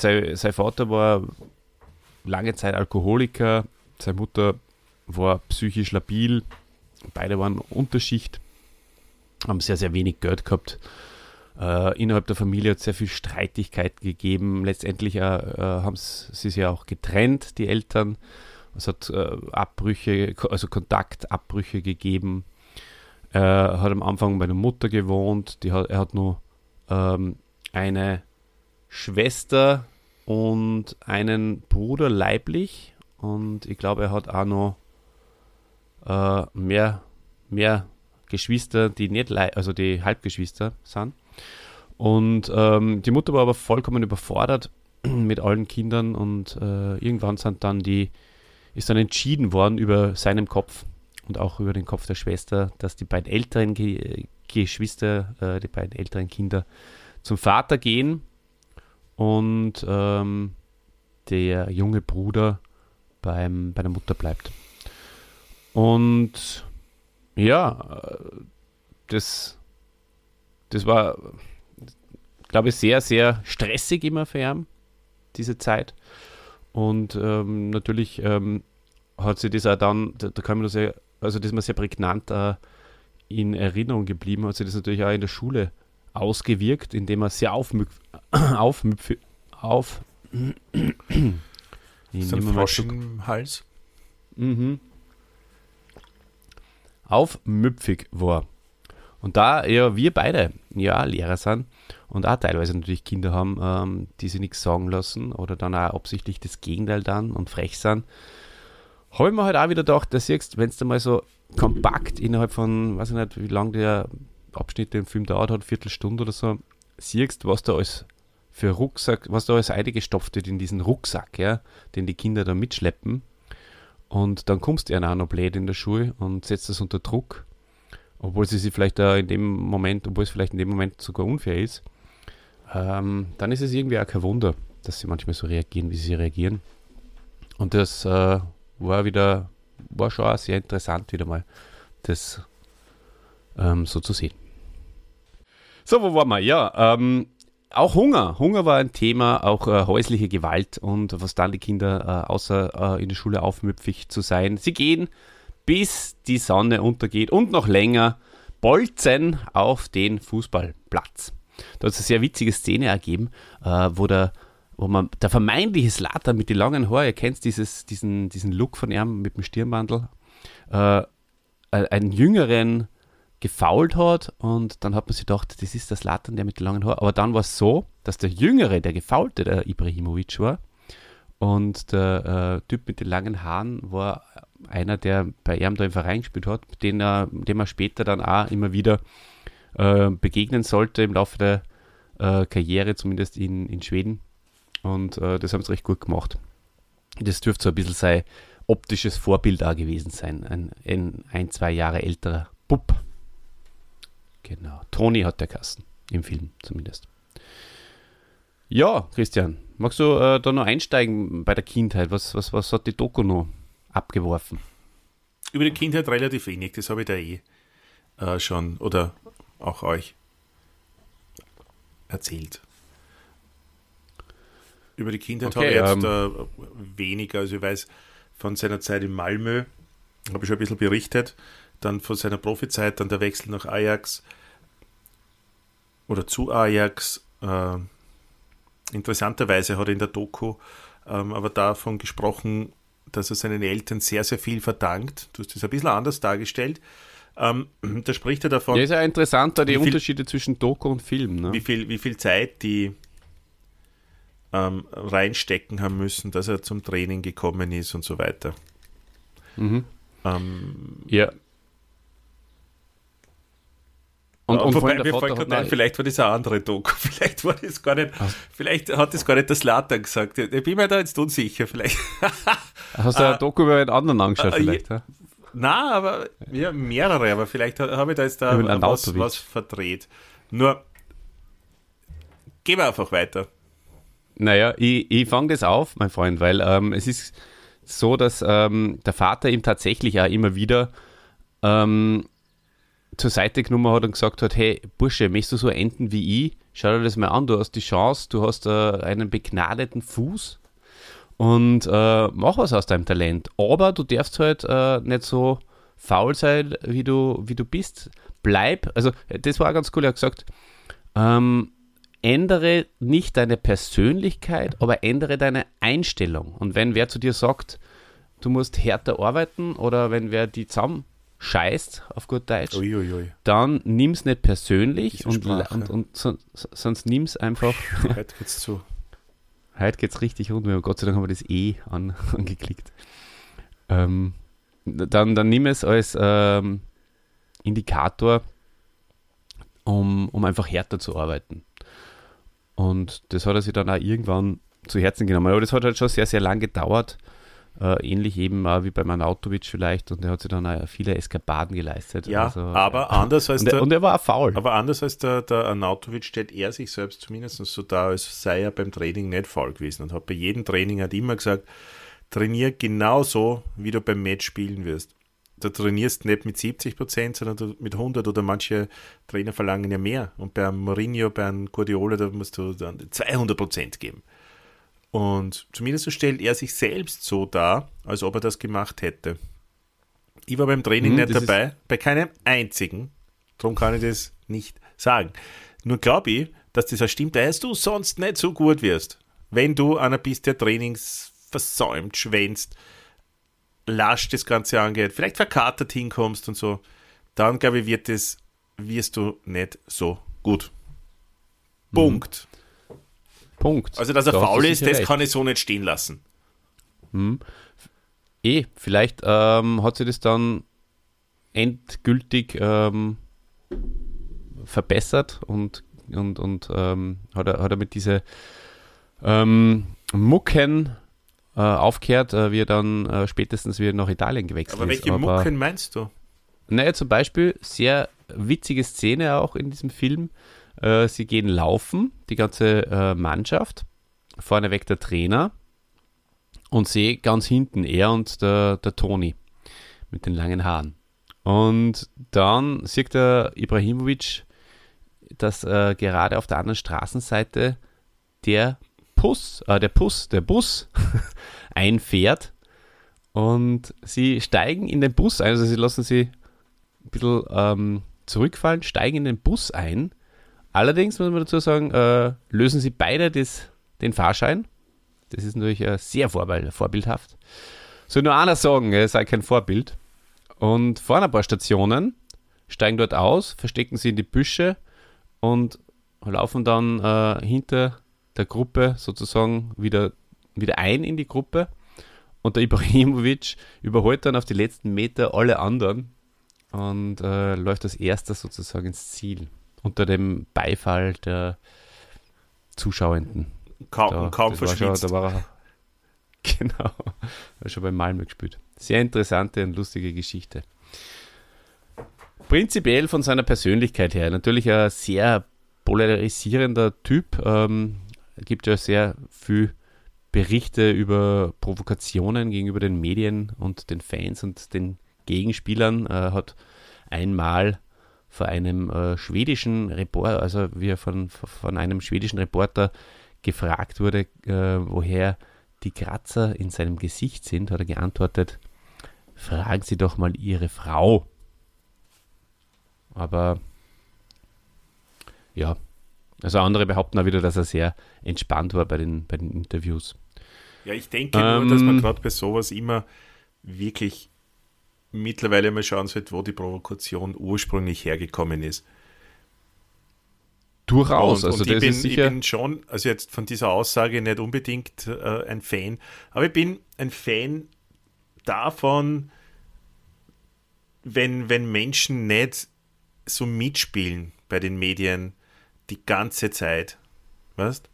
sein, sein Vater war lange Zeit Alkoholiker, seine Mutter war psychisch labil, beide waren Unterschicht, haben sehr, sehr wenig Geld gehabt. Äh, innerhalb der Familie hat es sehr viel Streitigkeit gegeben. Letztendlich äh, äh haben sie sich ja auch getrennt, die Eltern. Es hat äh, Abbrüche, also Kontaktabbrüche gegeben. Er hat am Anfang bei der Mutter gewohnt. Die hat, er hat nur ähm, eine Schwester und einen Bruder leiblich und ich glaube, er hat auch noch äh, mehr, mehr Geschwister, die nicht, also die Halbgeschwister sind. Und ähm, die Mutter war aber vollkommen überfordert mit allen Kindern und äh, irgendwann sind dann die, ist dann entschieden worden über seinem Kopf und auch über den Kopf der Schwester, dass die beiden älteren Ge Geschwister, äh, die beiden älteren Kinder zum Vater gehen und ähm, der junge Bruder beim, bei der Mutter bleibt. Und ja, das, das war, glaube ich, sehr, sehr stressig immer für ihn, diese Zeit. Und ähm, natürlich ähm, hat sie das auch dann, da, da kann man das ja, also das ist mir sehr prägnant äh, in Erinnerung geblieben, hat sie das natürlich auch in der Schule ausgewirkt, indem er sehr aufmüpf, aufmüpf, auf. Ist ein Frosch im Hals? Mhm. Aufmüpfig war. Und da ja wir beide ja Lehrer sind und auch teilweise natürlich Kinder haben, ähm, die sich nichts sagen lassen oder dann auch absichtlich das Gegenteil dann und frech sind, habe ich mir halt auch wieder gedacht, dass siehst, wenn es da mal so kompakt innerhalb von, weiß ich nicht, wie lange der Abschnitt im Film dauert hat, Viertelstunde oder so, siehst, was da alles für Rucksack, was da alles eingestopft wird in diesen Rucksack, ja, den die Kinder da mitschleppen. Und dann kommst du ja auch noch blöd in der Schule und setzt das unter Druck, obwohl sie sich vielleicht da in dem Moment, obwohl es vielleicht in dem Moment sogar unfair ist. Ähm, dann ist es irgendwie auch kein Wunder, dass sie manchmal so reagieren, wie sie reagieren. Und das äh, war wieder, war schon auch sehr interessant, wieder mal das ähm, so zu sehen. So, wo waren wir? Ja, ähm, auch Hunger. Hunger war ein Thema, auch äh, häusliche Gewalt und was dann die Kinder äh, außer äh, in der Schule aufmüpfig zu sein. Sie gehen, bis die Sonne untergeht und noch länger bolzen auf den Fußballplatz. Da hat es eine sehr witzige Szene ergeben, äh, wo der wo man der vermeintliche Slater mit den langen Haaren, ihr kennt dieses, diesen, diesen Look von ihm mit dem Stirnbandel, äh, einen jüngeren gefault hat und dann hat man sich gedacht, das ist der Slatan, der mit den langen Haaren. Aber dann war es so, dass der Jüngere, der Gefaulte, der Ibrahimovic war und der äh, Typ mit den langen Haaren war einer, der bei ihm da im Verein gespielt hat, den er, dem er später dann auch immer wieder äh, begegnen sollte im Laufe der äh, Karriere, zumindest in, in Schweden. Und äh, das haben sie recht gut gemacht. Das dürfte so ein bisschen sein optisches Vorbild auch gewesen sein. Ein, ein, ein zwei Jahre älterer Bub. Genau. Toni hat der Kassen. Im Film zumindest. Ja, Christian, magst du äh, da noch einsteigen bei der Kindheit? Was, was, was hat die Doku noch abgeworfen? Über die Kindheit relativ wenig, das habe ich da eh äh, schon oder auch euch erzählt. Über die Kindheit okay, habe ich jetzt ähm, äh, weniger, also ich weiß von seiner Zeit in Malmö, habe ich schon ein bisschen berichtet, dann von seiner Profizeit, dann der Wechsel nach Ajax oder zu Ajax. Äh, interessanterweise hat er in der Doku ähm, aber davon gesprochen, dass er seinen Eltern sehr, sehr viel verdankt. Du hast das ein bisschen anders dargestellt. Ähm, da spricht er davon. Ja, ist ja interessant, da die viel, Unterschiede zwischen Doku und Film. Ne? Wie, viel, wie viel Zeit die ähm, reinstecken haben müssen, dass er zum Training gekommen ist und so weiter. Mhm. Ähm, ja. Und, und wobei, wir Vater nein, vielleicht war das eine andere Doku. Vielleicht war das gar nicht, Ach. vielleicht hat das gar nicht das Later gesagt. Ich bin mir da jetzt unsicher. Vielleicht. Hast du eine Doku über einen anderen angeschaut, uh, vielleicht? Ja? Nein, aber ja, mehrere, aber vielleicht habe ich da jetzt da was, was verdreht. Nur, gehen wir einfach weiter. Naja, ich, ich fange das auf, mein Freund, weil ähm, es ist so, dass ähm, der Vater ihm tatsächlich auch immer wieder ähm, zur Seite genommen hat und gesagt hat, hey Bursche, möchtest du so enden wie ich? Schau dir das mal an, du hast die Chance, du hast äh, einen begnadeten Fuß und äh, mach was aus deinem Talent. Aber du darfst halt äh, nicht so faul sein, wie du, wie du bist. Bleib, also das war ganz cool, er hat gesagt, ähm, ändere nicht deine Persönlichkeit, aber ändere deine Einstellung. Und wenn wer zu dir sagt, du musst härter arbeiten oder wenn wer die zusammen scheißt, auf gut Deutsch, Uiuiui. dann nimm's nicht persönlich und, und, und, so, sonst nimm's einfach. Heute geht's zu. Heute geht's richtig rund. Gott sei Dank haben wir das eh an, angeklickt. Ähm, dann, dann nimm es als ähm, Indikator, um, um einfach härter zu arbeiten. Und das hat er sich dann auch irgendwann zu Herzen genommen. Aber das hat halt schon sehr, sehr lang gedauert. Äh, ähnlich eben auch wie bei Manautovic vielleicht. Und er hat sich dann auch viele Eskapaden geleistet. Ja, also, aber anders als und, der, und er war faul. Aber anders als der, der Arnautovic stellt er sich selbst zumindest so dar, als sei er beim Training nicht faul gewesen. Und hat bei jedem Training hat immer gesagt, trainier genauso, wie du beim Match spielen wirst da trainierst nicht mit 70 Prozent, sondern mit 100 oder manche Trainer verlangen ja mehr. Und beim Mourinho, beim Guardiola, da musst du dann 200 Prozent geben. Und zumindest so stellt er sich selbst so dar, als ob er das gemacht hätte. Ich war beim Training hm, nicht dabei, bei keinem einzigen. Darum kann ich das nicht sagen. Nur glaube ich, dass das auch stimmt, dass du sonst nicht so gut wirst, wenn du einer bist, der Trainings versäumt, schwänzt, lasch das Ganze angeht, vielleicht verkatert hinkommst und so, dann glaube ich, wird es, wirst du nicht so gut. Punkt. Punkt. Also, dass er da faul ist, das recht. kann ich so nicht stehen lassen. Mhm. Eh, vielleicht ähm, hat sich das dann endgültig ähm, verbessert und, und, und ähm, hat, er, hat er mit diese ähm, Mucken äh, aufgehört, äh, wie er dann äh, spätestens wieder nach Italien gewechselt Aber welche ist. Aber Mucken meinst du? Naja, zum Beispiel, sehr witzige Szene auch in diesem Film. Äh, sie gehen laufen, die ganze äh, Mannschaft, vorneweg der Trainer und sehe ganz hinten er und der, der Toni mit den langen Haaren. Und dann sieht der Ibrahimovic dass äh, gerade auf der anderen Straßenseite der Bus, äh, der Bus, der Bus einfährt und sie steigen in den Bus ein, also sie lassen sie ein bisschen ähm, zurückfallen, steigen in den Bus ein. Allerdings muss man dazu sagen, äh, lösen sie beide das, den Fahrschein. Das ist natürlich äh, sehr vorbildhaft. Soll nur einer sagen, er sei kein Vorbild. Und vor ein paar Stationen steigen dort aus, verstecken sie in die Büsche und laufen dann äh, hinter der Gruppe sozusagen wieder, wieder ein in die Gruppe. Und der Ibrahimovic überholt dann auf die letzten Meter alle anderen und äh, läuft als erster sozusagen ins Ziel. Unter dem Beifall der Zuschauenden. Kaum, da, kaum verschwitzt. Schon, da war er, genau, war schon bei Malmö gespielt. Sehr interessante und lustige Geschichte. Prinzipiell von seiner Persönlichkeit her natürlich ein sehr polarisierender Typ. Ähm, gibt ja sehr viel Berichte über Provokationen gegenüber den Medien und den Fans und den Gegenspielern. Äh, hat einmal vor einem äh, schwedischen Reporter, also wie er von, von einem schwedischen Reporter gefragt wurde, äh, woher die Kratzer in seinem Gesicht sind, hat er geantwortet, fragen Sie doch mal Ihre Frau. Aber ja, also andere behaupten auch wieder, dass er sehr entspannt war bei den, bei den Interviews. Ja, ich denke ähm, nur, dass man gerade bei sowas immer wirklich mittlerweile mal schauen sollte, wo die Provokation ursprünglich hergekommen ist. Durchaus. Und, also und ich, bin, ich bin schon, also jetzt von dieser Aussage nicht unbedingt äh, ein Fan, aber ich bin ein Fan davon, wenn, wenn Menschen nicht so mitspielen bei den Medien die ganze Zeit. Weißt?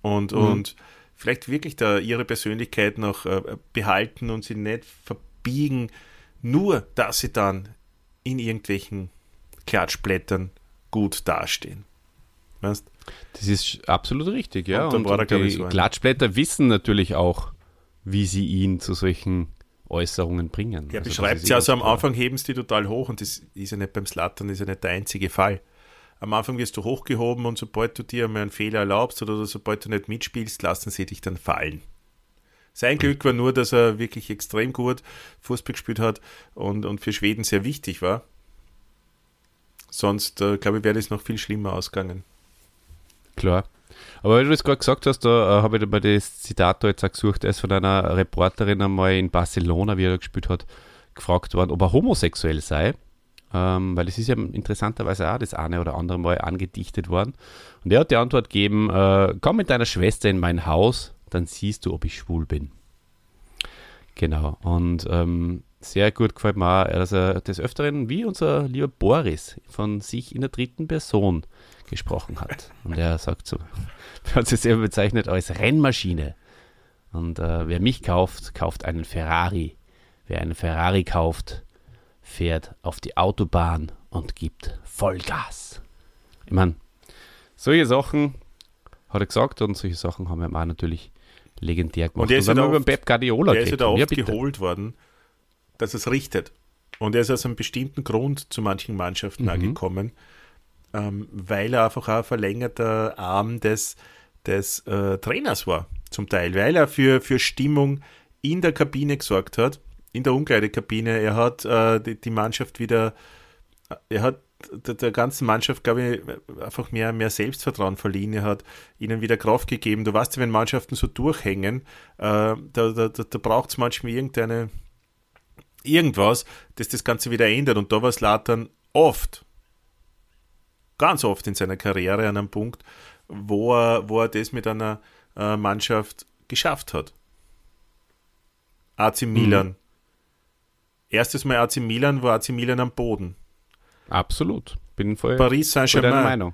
Und, mhm. und vielleicht wirklich da ihre Persönlichkeit noch äh, behalten und sie nicht verbiegen, nur dass sie dann in irgendwelchen Klatschblättern gut dastehen. Weißt? Das ist absolut richtig, ja. Und, und, und die so Klatschblätter wissen natürlich auch, wie sie ihn zu solchen Äußerungen bringen. Ja, also beschreibt sie also am Anfang heben sie die total hoch und das ist ja nicht beim Slattern, ist ja nicht der einzige Fall. Am Anfang wirst du hochgehoben und sobald du dir einmal einen Fehler erlaubst oder sobald du nicht mitspielst, lassen sie dich dann fallen. Sein Glück war nur, dass er wirklich extrem gut Fußball gespielt hat und, und für Schweden sehr wichtig war. Sonst, äh, glaube ich, wäre das noch viel schlimmer ausgegangen. Klar. Aber weil du das gerade gesagt hast, da äh, habe ich mal das Zitat da jetzt auch gesucht, er ist von einer Reporterin einmal in Barcelona, wie er da gespielt hat, gefragt worden, ob er homosexuell sei. Ähm, weil es ist ja interessanterweise auch das eine oder andere Mal angedichtet worden. Und er hat die Antwort gegeben, äh, komm mit deiner Schwester in mein Haus, dann siehst du, ob ich schwul bin. Genau. Und ähm, sehr gut gefällt mir auch, dass er des Öfteren, wie unser lieber Boris, von sich in der dritten Person gesprochen hat. Und er sagt so, er hat sich selber bezeichnet als Rennmaschine. Und äh, wer mich kauft, kauft einen Ferrari. Wer einen Ferrari kauft, fährt auf die Autobahn und gibt Vollgas. Ich meine, solche Sachen hat er gesagt und solche Sachen haben wir auch natürlich legendär gemacht. Und er ist und ja über Pep Guardiola der ist ja oft ja, geholt worden, dass es richtet. Und er ist aus einem bestimmten Grund zu manchen Mannschaften mhm. gekommen, ähm, weil er einfach auch ein verlängerter Arm des, des äh, Trainers war, zum Teil, weil er für, für Stimmung in der Kabine gesorgt hat, in der Umkleidekabine. Er hat äh, die, die, Mannschaft wieder, er hat der, der ganzen Mannschaft, glaube ich, einfach mehr, mehr Selbstvertrauen verliehen. Er hat ihnen wieder Kraft gegeben. Du weißt, wenn Mannschaften so durchhängen, äh, da, da, da, da braucht es manchmal irgendeine irgendwas, das das Ganze wieder ändert. Und da war es Latan oft ganz oft in seiner Karriere an einem Punkt, wo er, wo er das mit einer äh, Mannschaft geschafft hat. AC Milan. Mhm. Erstes Mal AC Milan war AC Milan am Boden. Absolut. Bin voll Paris Saint-Germain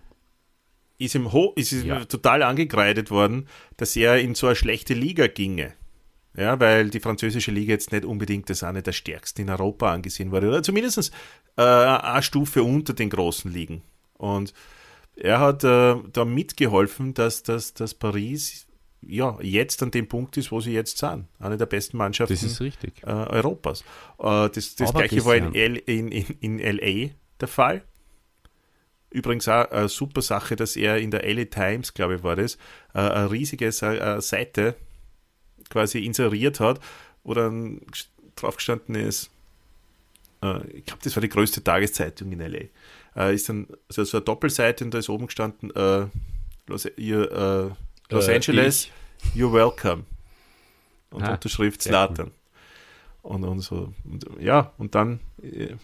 ist ihm, ho ist ihm ja. total angekreidet worden, dass er in so eine schlechte Liga ginge. Ja, weil die französische Liga jetzt nicht unbedingt das eine der stärksten in Europa angesehen wurde. Oder zumindest äh, eine Stufe unter den großen Ligen. Und er hat äh, da mitgeholfen, dass, dass, dass Paris ja, jetzt an dem Punkt ist, wo sie jetzt sind. Eine der besten Mannschaften äh, Europas. Äh, das das gleiche war in, L, in, in, in LA der Fall. Übrigens auch eine super Sache, dass er in der LA Times, glaube ich, war das, äh, eine riesige äh, Seite quasi inseriert hat, wo dann drauf gestanden ist, äh, ich glaube, das war die größte Tageszeitung in LA. ist dann also so eine Doppelseite und da ist oben gestanden, Los, ihr, Los Angeles, ich. you're welcome. Und ah, Unterschrift Slatan. Und, und so, und, ja, und dann äh,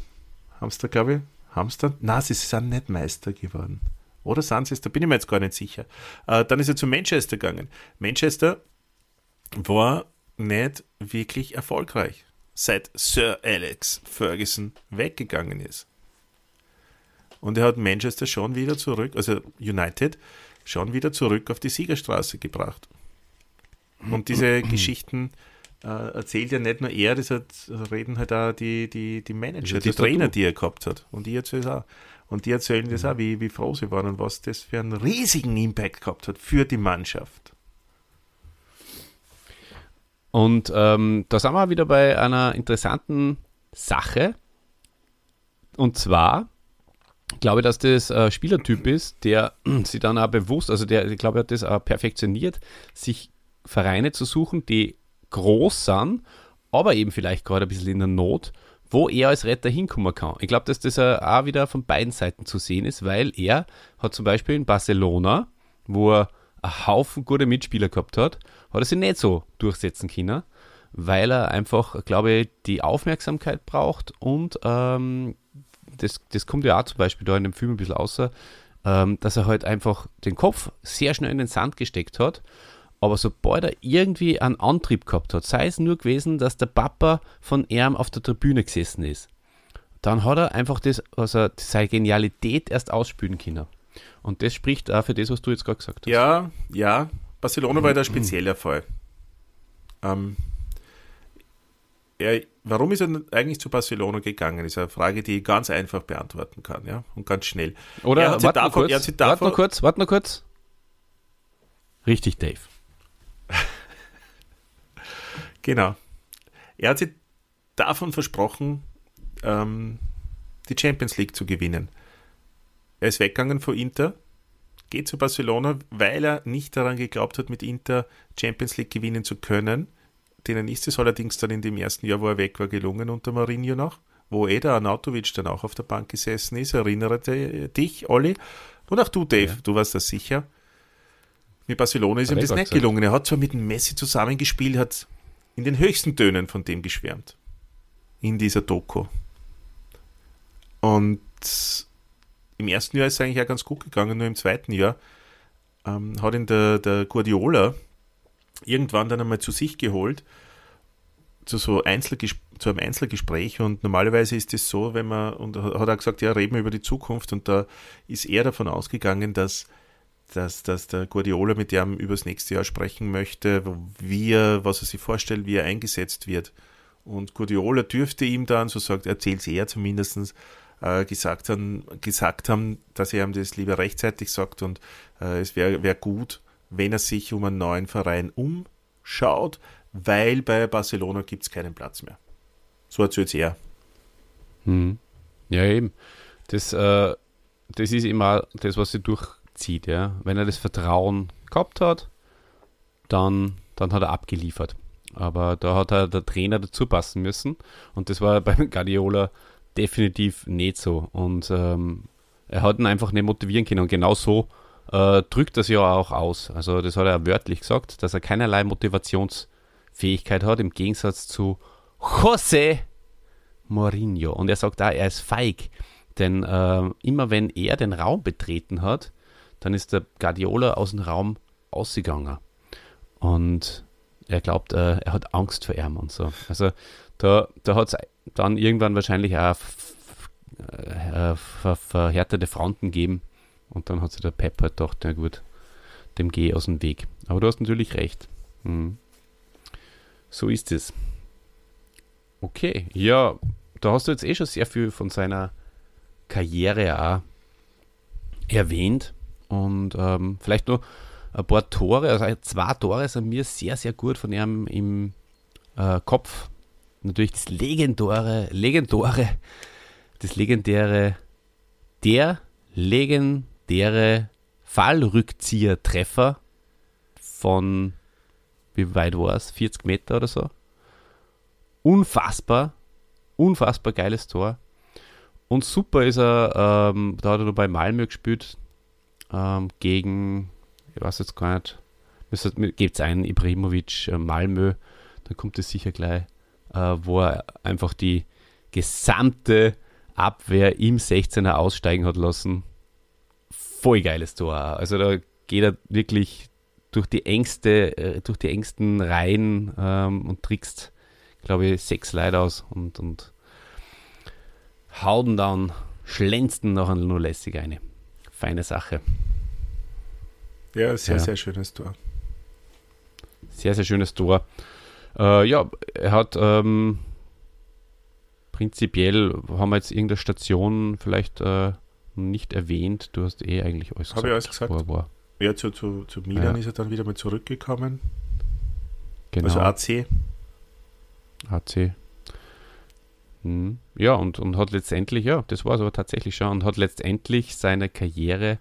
haben sie da, glaube ich, haben sie dann, na, sie sind nicht Meister geworden. Oder sind sie es? Da bin ich mir jetzt gar nicht sicher. Äh, dann ist er zu Manchester gegangen. Manchester war nicht wirklich erfolgreich, seit Sir Alex Ferguson weggegangen ist. Und er hat Manchester schon wieder zurück, also United, schon wieder zurück auf die Siegerstraße gebracht. Und diese Geschichten erzählt ja nicht nur er, das hat, reden halt auch die, die, die Manager, die Trainer, die er gehabt hat. Und die erzählen auch. Und die erzählen das auch, wie, wie froh sie waren und was das für einen riesigen Impact gehabt hat für die Mannschaft. Und ähm, da sind wir wieder bei einer interessanten Sache. Und zwar glaube ich, dass das ein Spielertyp ist, der sich dann auch bewusst, also der, ich glaube, er hat das auch perfektioniert, sich Vereine zu suchen, die groß sind, aber eben vielleicht gerade ein bisschen in der Not, wo er als Retter hinkommen kann. Ich glaube, dass das auch wieder von beiden Seiten zu sehen ist, weil er hat zum Beispiel in Barcelona, wo er einen Haufen gute Mitspieler gehabt hat, hat er sich nicht so durchsetzen können, weil er einfach, glaube ich, die Aufmerksamkeit braucht und ähm, das, das kommt ja auch zum Beispiel da in dem Film ein bisschen außer, ähm, dass er halt einfach den Kopf sehr schnell in den Sand gesteckt hat aber sobald er irgendwie einen Antrieb gehabt hat, sei es nur gewesen, dass der Papa von ihm auf der Tribüne gesessen ist, dann hat er einfach das, also seine Genialität erst ausspülen können. Und das spricht auch für das, was du jetzt gerade gesagt hast. Ja, ja. Barcelona war ja der spezieller Fall. Ähm, er, warum ist er eigentlich zu Barcelona gegangen? Ist eine Frage, die ich ganz einfach beantworten kann, ja, und ganz schnell. Oder warte noch kurz, warte noch kurz, warte noch kurz. Richtig, Dave. Genau. Er hat sich davon versprochen, ähm, die Champions League zu gewinnen. Er ist weggegangen von Inter, geht zu Barcelona, weil er nicht daran geglaubt hat, mit Inter Champions League gewinnen zu können. Denen ist es allerdings dann in dem ersten Jahr, wo er weg war, gelungen unter Mourinho noch, wo Eda Arnautovic dann auch auf der Bank gesessen ist. Erinnere dich, Olli, und auch du, Dave, ja. du warst das sicher. Mit Barcelona ist ihm das nicht gelungen. Er hat zwar mit Messi zusammengespielt, hat in den höchsten Tönen von dem geschwärmt. In dieser Doku. Und im ersten Jahr ist es eigentlich auch ganz gut gegangen, nur im zweiten Jahr ähm, hat ihn der, der Guardiola irgendwann dann einmal zu sich geholt, zu so Einzelges zu einem Einzelgespräch und normalerweise ist es so, wenn man, und hat er gesagt, ja, reden wir über die Zukunft und da ist er davon ausgegangen, dass dass, dass der Guardiola mit dem über das nächste Jahr sprechen möchte, wie er, was er sich vorstellt, wie er eingesetzt wird. Und Guardiola dürfte ihm dann, so sagt, erzählt es er zumindest, äh, gesagt, haben, gesagt haben, dass er ihm das lieber rechtzeitig sagt und äh, es wäre wär gut, wenn er sich um einen neuen Verein umschaut, weil bei Barcelona gibt es keinen Platz mehr. So erzählt es er. Hm. Ja, eben. Das, äh, das ist immer das, was sie durch zieht. Ja? Wenn er das Vertrauen gehabt hat, dann, dann hat er abgeliefert. Aber da hat er der Trainer dazu passen müssen und das war beim Guardiola definitiv nicht so. Und ähm, er hat ihn einfach nicht motivieren können und genau so äh, drückt das ja auch aus. Also das hat er wörtlich gesagt, dass er keinerlei Motivationsfähigkeit hat, im Gegensatz zu José Mourinho. Und er sagt da, er ist feig. Denn äh, immer wenn er den Raum betreten hat, dann ist der Guardiola aus dem Raum ausgegangen. Und er glaubt, äh, er hat Angst vor ihm und so. Also da, da hat es dann irgendwann wahrscheinlich auch äh, ver verhärtete Fronten gegeben. Und dann hat sich der Pep halt gedacht, na gut, dem gehe ich aus dem Weg. Aber du hast natürlich recht. Hm. So ist es. Okay, ja, da hast du jetzt eh schon sehr viel von seiner Karriere auch erwähnt. Und ähm, vielleicht nur ein paar Tore, also zwei Tore sind mir sehr, sehr gut von ihm im äh, Kopf. Natürlich das legendäre, legendäre, das legendäre Der legendäre Fallrückzieher-Treffer von, wie weit war es, 40 Meter oder so. Unfassbar, unfassbar geiles Tor. Und super ist er, ähm, da hat er nur bei Malmö gespielt, ähm, gegen, ich weiß jetzt gar nicht, gibt es einen, Ibrahimovic, äh, Malmö, dann kommt es sicher gleich, äh, wo er einfach die gesamte Abwehr im 16er aussteigen hat lassen. Voll geiles Tor. Also da geht er wirklich durch die engste, äh, durch die engsten Reihen ähm, und trickst, glaube ich, sechs Leute aus und, und hauen dann, schlänzten nachher nur lässig eine. Feine Sache. Ja, sehr, ja. sehr schönes Tor. Sehr, sehr schönes Tor. Äh, ja, er hat ähm, prinzipiell, haben wir jetzt irgendeine Station vielleicht äh, nicht erwähnt. Du hast eh eigentlich alles Habe gesagt. Habe ich alles gesagt? War. Ja, zu, zu, zu Milan ja. ist er dann wieder mal zurückgekommen. Genau. Also AC. AC. Hm. Ja, und, und hat letztendlich, ja, das war es aber tatsächlich schon, und hat letztendlich seine Karriere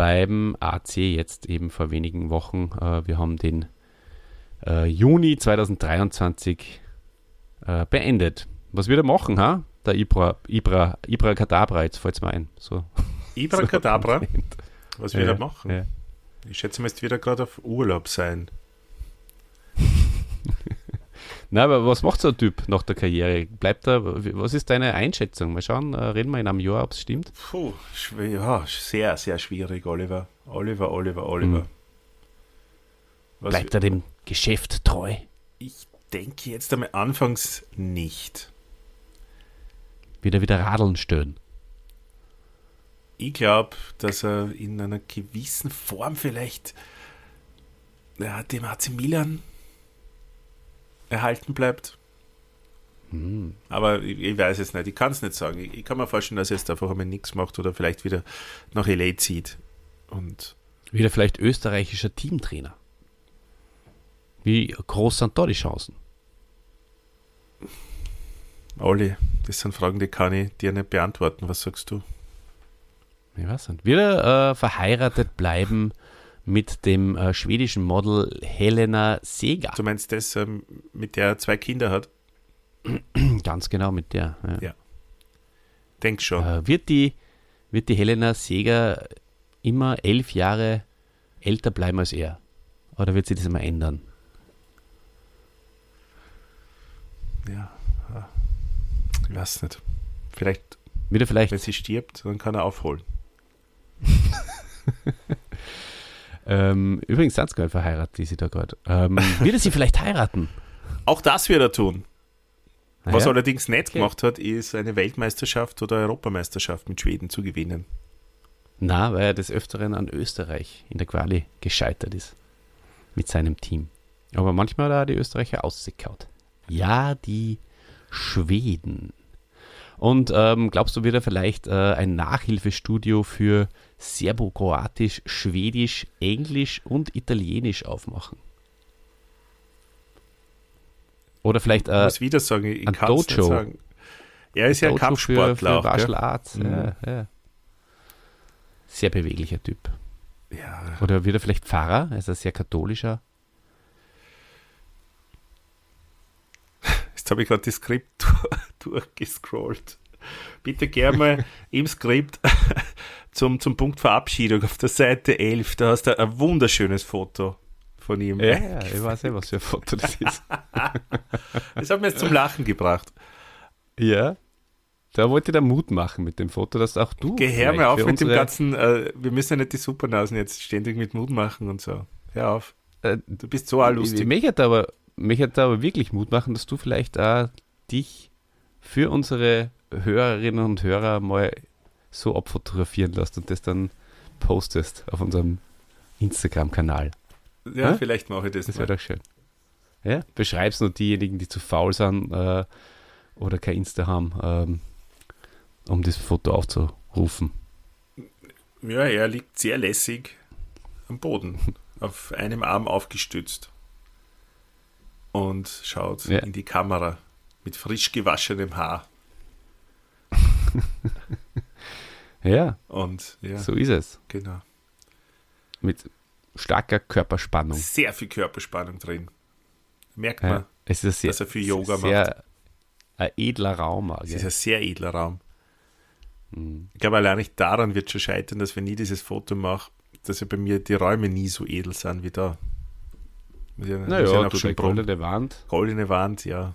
beim AC jetzt eben vor wenigen Wochen, äh, wir haben den äh, Juni 2023 äh, beendet. Was wird er machen, ha? Der Ibra, Ibra, Ibra Kadabra, jetzt fällt es mir ein. So. Ibra Kadabra? Was wird ja, er machen? Ja. Ich schätze mal, es wird er gerade auf Urlaub sein. Na, aber was macht so ein Typ nach der Karriere? Bleibt er, was ist deine Einschätzung? Mal schauen, äh, reden wir in einem Jahr, ob es stimmt. Puh, ja, sehr, sehr schwierig, Oliver. Oliver, Oliver, Oliver. Hm. Bleibt er dem Geschäft treu? Ich denke jetzt einmal anfangs nicht. Wieder wieder Radeln stören. Ich glaube, dass er in einer gewissen Form vielleicht ja, dem AC Milan erhalten bleibt. Hm. Aber ich, ich, weiß es nicht, ich kann es nicht sagen. Ich, ich, kann mir vorstellen, dass er jetzt einfach einmal nichts macht oder vielleicht wieder nach LA zieht. Und wieder vielleicht österreichischer Teamtrainer. Wie groß sind da die Chancen? Olli, das sind Fragen, die kann ich dir nicht beantworten. Was sagst du? Ich weiß nicht. Er äh, verheiratet bleiben mit dem äh, schwedischen Model Helena Seger? Du meinst das, ähm, mit der er zwei Kinder hat? Ganz genau, mit der. Ja. ja. Denk schon. Äh, wird, die, wird die Helena Seger immer elf Jahre älter bleiben als er? Oder wird sie das mal ändern? ja, ich weiß nicht. Vielleicht, Wieder vielleicht. wenn sie stirbt, dann kann er aufholen. ähm, übrigens, Sandsgeil verheiratet, die sie da gerade. Ähm, wird er sie vielleicht heiraten? Auch das wird er tun. Ah, Was ja? allerdings nicht okay. gemacht hat, ist eine Weltmeisterschaft oder Europameisterschaft mit Schweden zu gewinnen. Na, weil er des Öfteren an Österreich in der Quali gescheitert ist. Mit seinem Team. Aber manchmal hat er die Österreicher ausgekaut. Ja, die Schweden. Und ähm, glaubst du, wird er vielleicht äh, ein Nachhilfestudio für Serbo-Kroatisch, Schwedisch, Englisch und Italienisch aufmachen? Oder vielleicht äh, ich muss wieder sagen, ich ein Dojo. Sagen. Er ist ja ein Kampfsportler. Für, für Martial Arts. Mhm. Ja, ja. Sehr beweglicher Typ. Ja. Oder wird er vielleicht Pfarrer? Er ist ein sehr katholischer Jetzt habe ich gerade das Skript durchgescrollt. Bitte gerne mal im Skript zum, zum Punkt Verabschiedung auf der Seite 11. Da hast du ein wunderschönes Foto von ihm. Ja, ja ich weiß nicht, was für ein Foto das ist. das hat mir jetzt zum Lachen gebracht. Ja. Da wollte da Mut machen mit dem Foto, dass auch du. Geh her mal auf mit dem ganzen, äh, wir müssen ja nicht die Supernasen jetzt ständig mit Mut machen und so. Hör auf. Äh, du bist so lustig. Mich hat aber mich hat da aber wirklich Mut machen, dass du vielleicht auch dich für unsere Hörerinnen und Hörer mal so abfotografieren lässt und das dann postest auf unserem Instagram-Kanal. Ja, ja, vielleicht mache ich das. Das wäre doch schön. Ja, beschreib's nur diejenigen, die zu faul sind äh, oder kein Insta haben, ähm, um das Foto aufzurufen. Ja, er liegt sehr lässig am Boden, auf einem Arm aufgestützt und schaut ja. in die Kamera mit frisch gewaschenem Haar. Ja, Und ja, so ist es. genau. Mit starker Körperspannung. Sehr viel Körperspannung drin. Merkt Ja. man. Es ist sehr, dass er viel Yoga sehr ein edler Raum. Es ist ein sehr edler Raum. Mhm. Ich glaube, allein nicht daran wird schon scheitern, dass wenn ich dieses Foto mache, dass ja bei mir die Räume nie so edel sind wie da. Naja, du die prompt. goldene Wand. Goldene Wand, ja.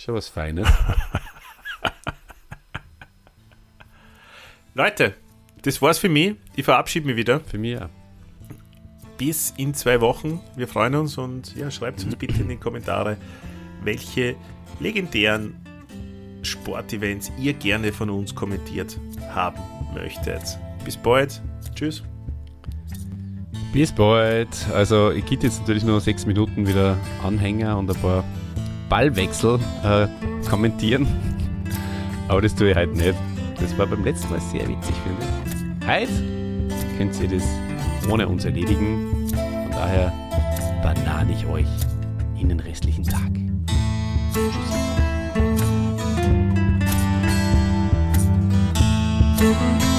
Schon was Feines. Leute, das war's für mich. Ich verabschiede mich wieder. Für mich auch. Bis in zwei Wochen. Wir freuen uns und ja, schreibt uns bitte in die Kommentare, welche legendären Sportevents ihr gerne von uns kommentiert haben möchtet. Bis bald. Tschüss. Bis bald. Also, ich gibt jetzt natürlich nur sechs Minuten wieder Anhänger und ein paar Ballwechsel äh, kommentieren. Aber das tue ich heute nicht. Das war beim letzten Mal sehr witzig, finde ich. Heute könnt ihr das ohne uns erledigen. Von daher banane ich euch in den restlichen Tag. Tschüss.